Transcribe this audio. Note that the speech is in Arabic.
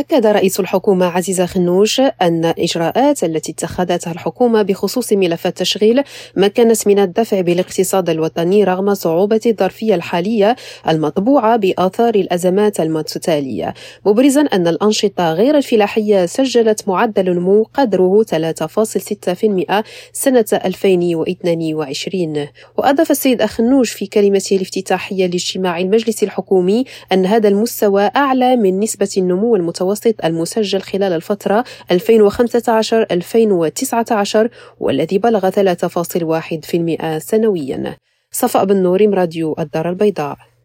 أكد رئيس الحكومة عزيزة خنوش أن الإجراءات التي اتخذتها الحكومة بخصوص ملف التشغيل مكنت من الدفع بالاقتصاد الوطني رغم صعوبة الظرفية الحالية المطبوعة بآثار الأزمات المتتالية. مبرزا أن الأنشطة غير الفلاحية سجلت معدل نمو قدره 3.6% سنة 2022 وأضاف السيد أخنوش في كلمته الافتتاحية لاجتماع المجلس الحكومي أن هذا المستوى أعلى من نسبة النمو المتوسط المسجل خلال الفترة 2015-2019 والذي بلغ 3.1% سنويا. صفاء بن نور راديو الدار البيضاء.